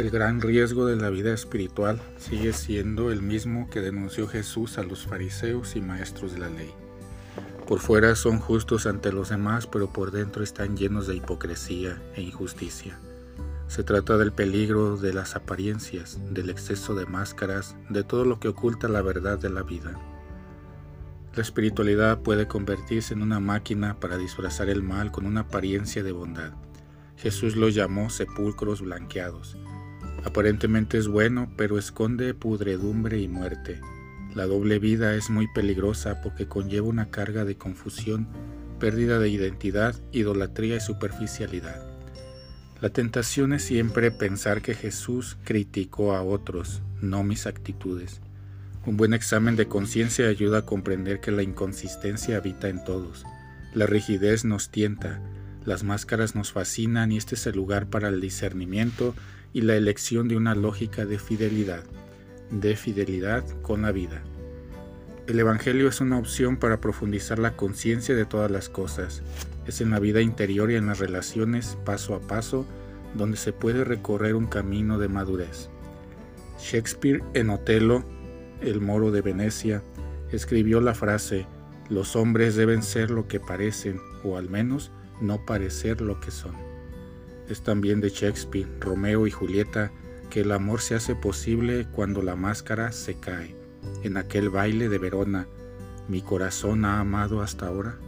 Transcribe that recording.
El gran riesgo de la vida espiritual sigue siendo el mismo que denunció Jesús a los fariseos y maestros de la ley. Por fuera son justos ante los demás, pero por dentro están llenos de hipocresía e injusticia. Se trata del peligro de las apariencias, del exceso de máscaras, de todo lo que oculta la verdad de la vida. La espiritualidad puede convertirse en una máquina para disfrazar el mal con una apariencia de bondad. Jesús lo llamó sepulcros blanqueados Aparentemente es bueno, pero esconde pudredumbre y muerte. La doble vida es muy peligrosa porque conlleva una carga de confusión, pérdida de identidad, idolatría y superficialidad. La tentación es siempre pensar que Jesús criticó a otros, no mis actitudes. Un buen examen de conciencia ayuda a comprender que la inconsistencia habita en todos. La rigidez nos tienta, las máscaras nos fascinan y este es el lugar para el discernimiento y la elección de una lógica de fidelidad, de fidelidad con la vida. El Evangelio es una opción para profundizar la conciencia de todas las cosas. Es en la vida interior y en las relaciones, paso a paso, donde se puede recorrer un camino de madurez. Shakespeare en Otelo, el moro de Venecia, escribió la frase, los hombres deben ser lo que parecen, o al menos no parecer lo que son. Es también de Shakespeare, Romeo y Julieta, que el amor se hace posible cuando la máscara se cae. En aquel baile de Verona, ¿mi corazón ha amado hasta ahora?